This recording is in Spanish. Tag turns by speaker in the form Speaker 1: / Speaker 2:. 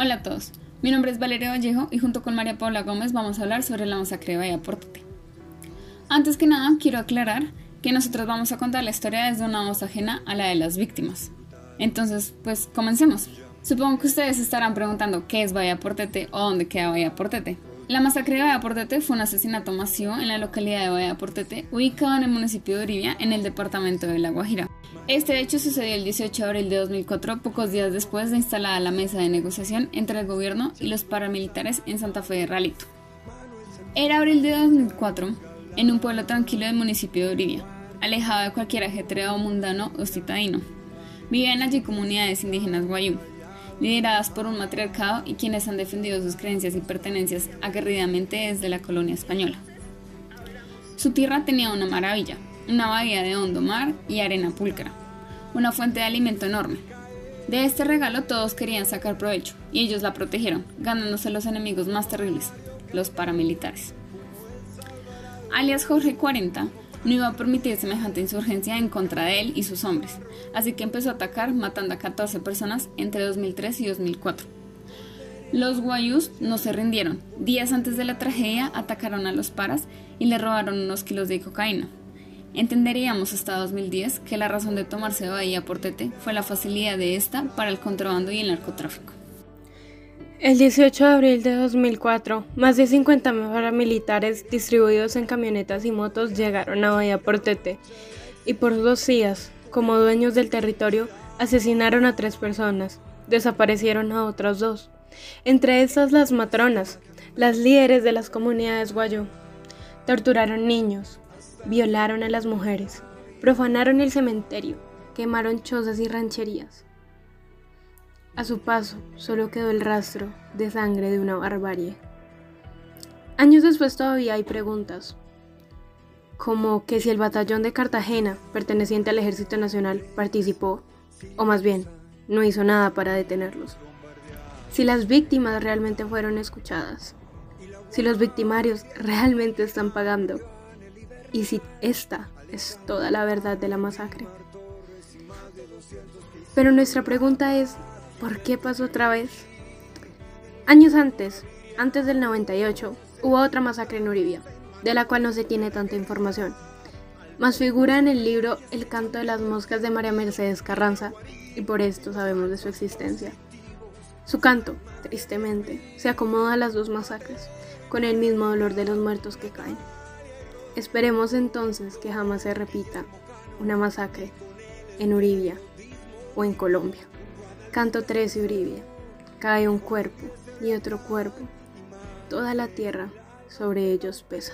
Speaker 1: Hola a todos, mi nombre es Valeria Vallejo y junto con María Paula Gómez vamos a hablar sobre la masacre de Bahía. Antes que nada, quiero aclarar que nosotros vamos a contar la historia desde una voz ajena a la de las víctimas. Entonces, pues comencemos. Supongo que ustedes estarán preguntando qué es Bahía Portete o dónde queda Bahía Portete. La masacre de Bahía Portete fue un asesinato masivo en la localidad de Bahía Portete, ubicado en el municipio de Orivia, en el departamento de La Guajira. Este hecho sucedió el 18 de abril de 2004, pocos días después de instalada la mesa de negociación entre el gobierno y los paramilitares en Santa Fe de Ralito. Era abril de 2004, en un pueblo tranquilo del municipio de Orivia, alejado de cualquier ajetreo mundano o citadino. Vivían allí comunidades indígenas guayú, lideradas por un matriarcado y quienes han defendido sus creencias y pertenencias aguerridamente desde la colonia española. Su tierra tenía una maravilla, una bahía de hondo mar y arena púlcra, una fuente de alimento enorme. De este regalo todos querían sacar provecho y ellos la protegieron, ganándose los enemigos más terribles, los paramilitares. Alias Jorge 40 no iba a permitir semejante insurgencia en contra de él y sus hombres, así que empezó a atacar matando a 14 personas entre 2003 y 2004. Los guayús no se rindieron. Días antes de la tragedia atacaron a los paras y le robaron unos kilos de cocaína. Entenderíamos hasta 2010 que la razón de tomarse Bahía Portete fue la facilidad de esta para el contrabando y el narcotráfico.
Speaker 2: El 18 de abril de 2004, más de 50 paramilitares distribuidos en camionetas y motos llegaron a Bahía Portete y por dos días, como dueños del territorio, asesinaron a tres personas, desaparecieron a otras dos, entre estas las matronas, las líderes de las comunidades guayú. Torturaron niños, violaron a las mujeres, profanaron el cementerio, quemaron chozas y rancherías. A su paso solo quedó el rastro de sangre de una barbarie. Años después todavía hay preguntas, como que si el batallón de Cartagena, perteneciente al Ejército Nacional, participó, o más bien, no hizo nada para detenerlos. Si las víctimas realmente fueron escuchadas, si los victimarios realmente están pagando y si esta es toda la verdad de la masacre. Pero nuestra pregunta es, ¿por qué pasó otra vez? Años antes, antes del 98, hubo otra masacre en Uribia, de la cual no se tiene tanta información. Más figura en el libro El canto de las moscas de María Mercedes Carranza, y por esto sabemos de su existencia. Su canto, tristemente, se acomoda a las dos masacres, con el mismo dolor de los muertos que caen. Esperemos entonces que jamás se repita una masacre en Uribia o en Colombia. Canto 13 Uribia. Cae un cuerpo y otro cuerpo. Toda la tierra sobre ellos pesa.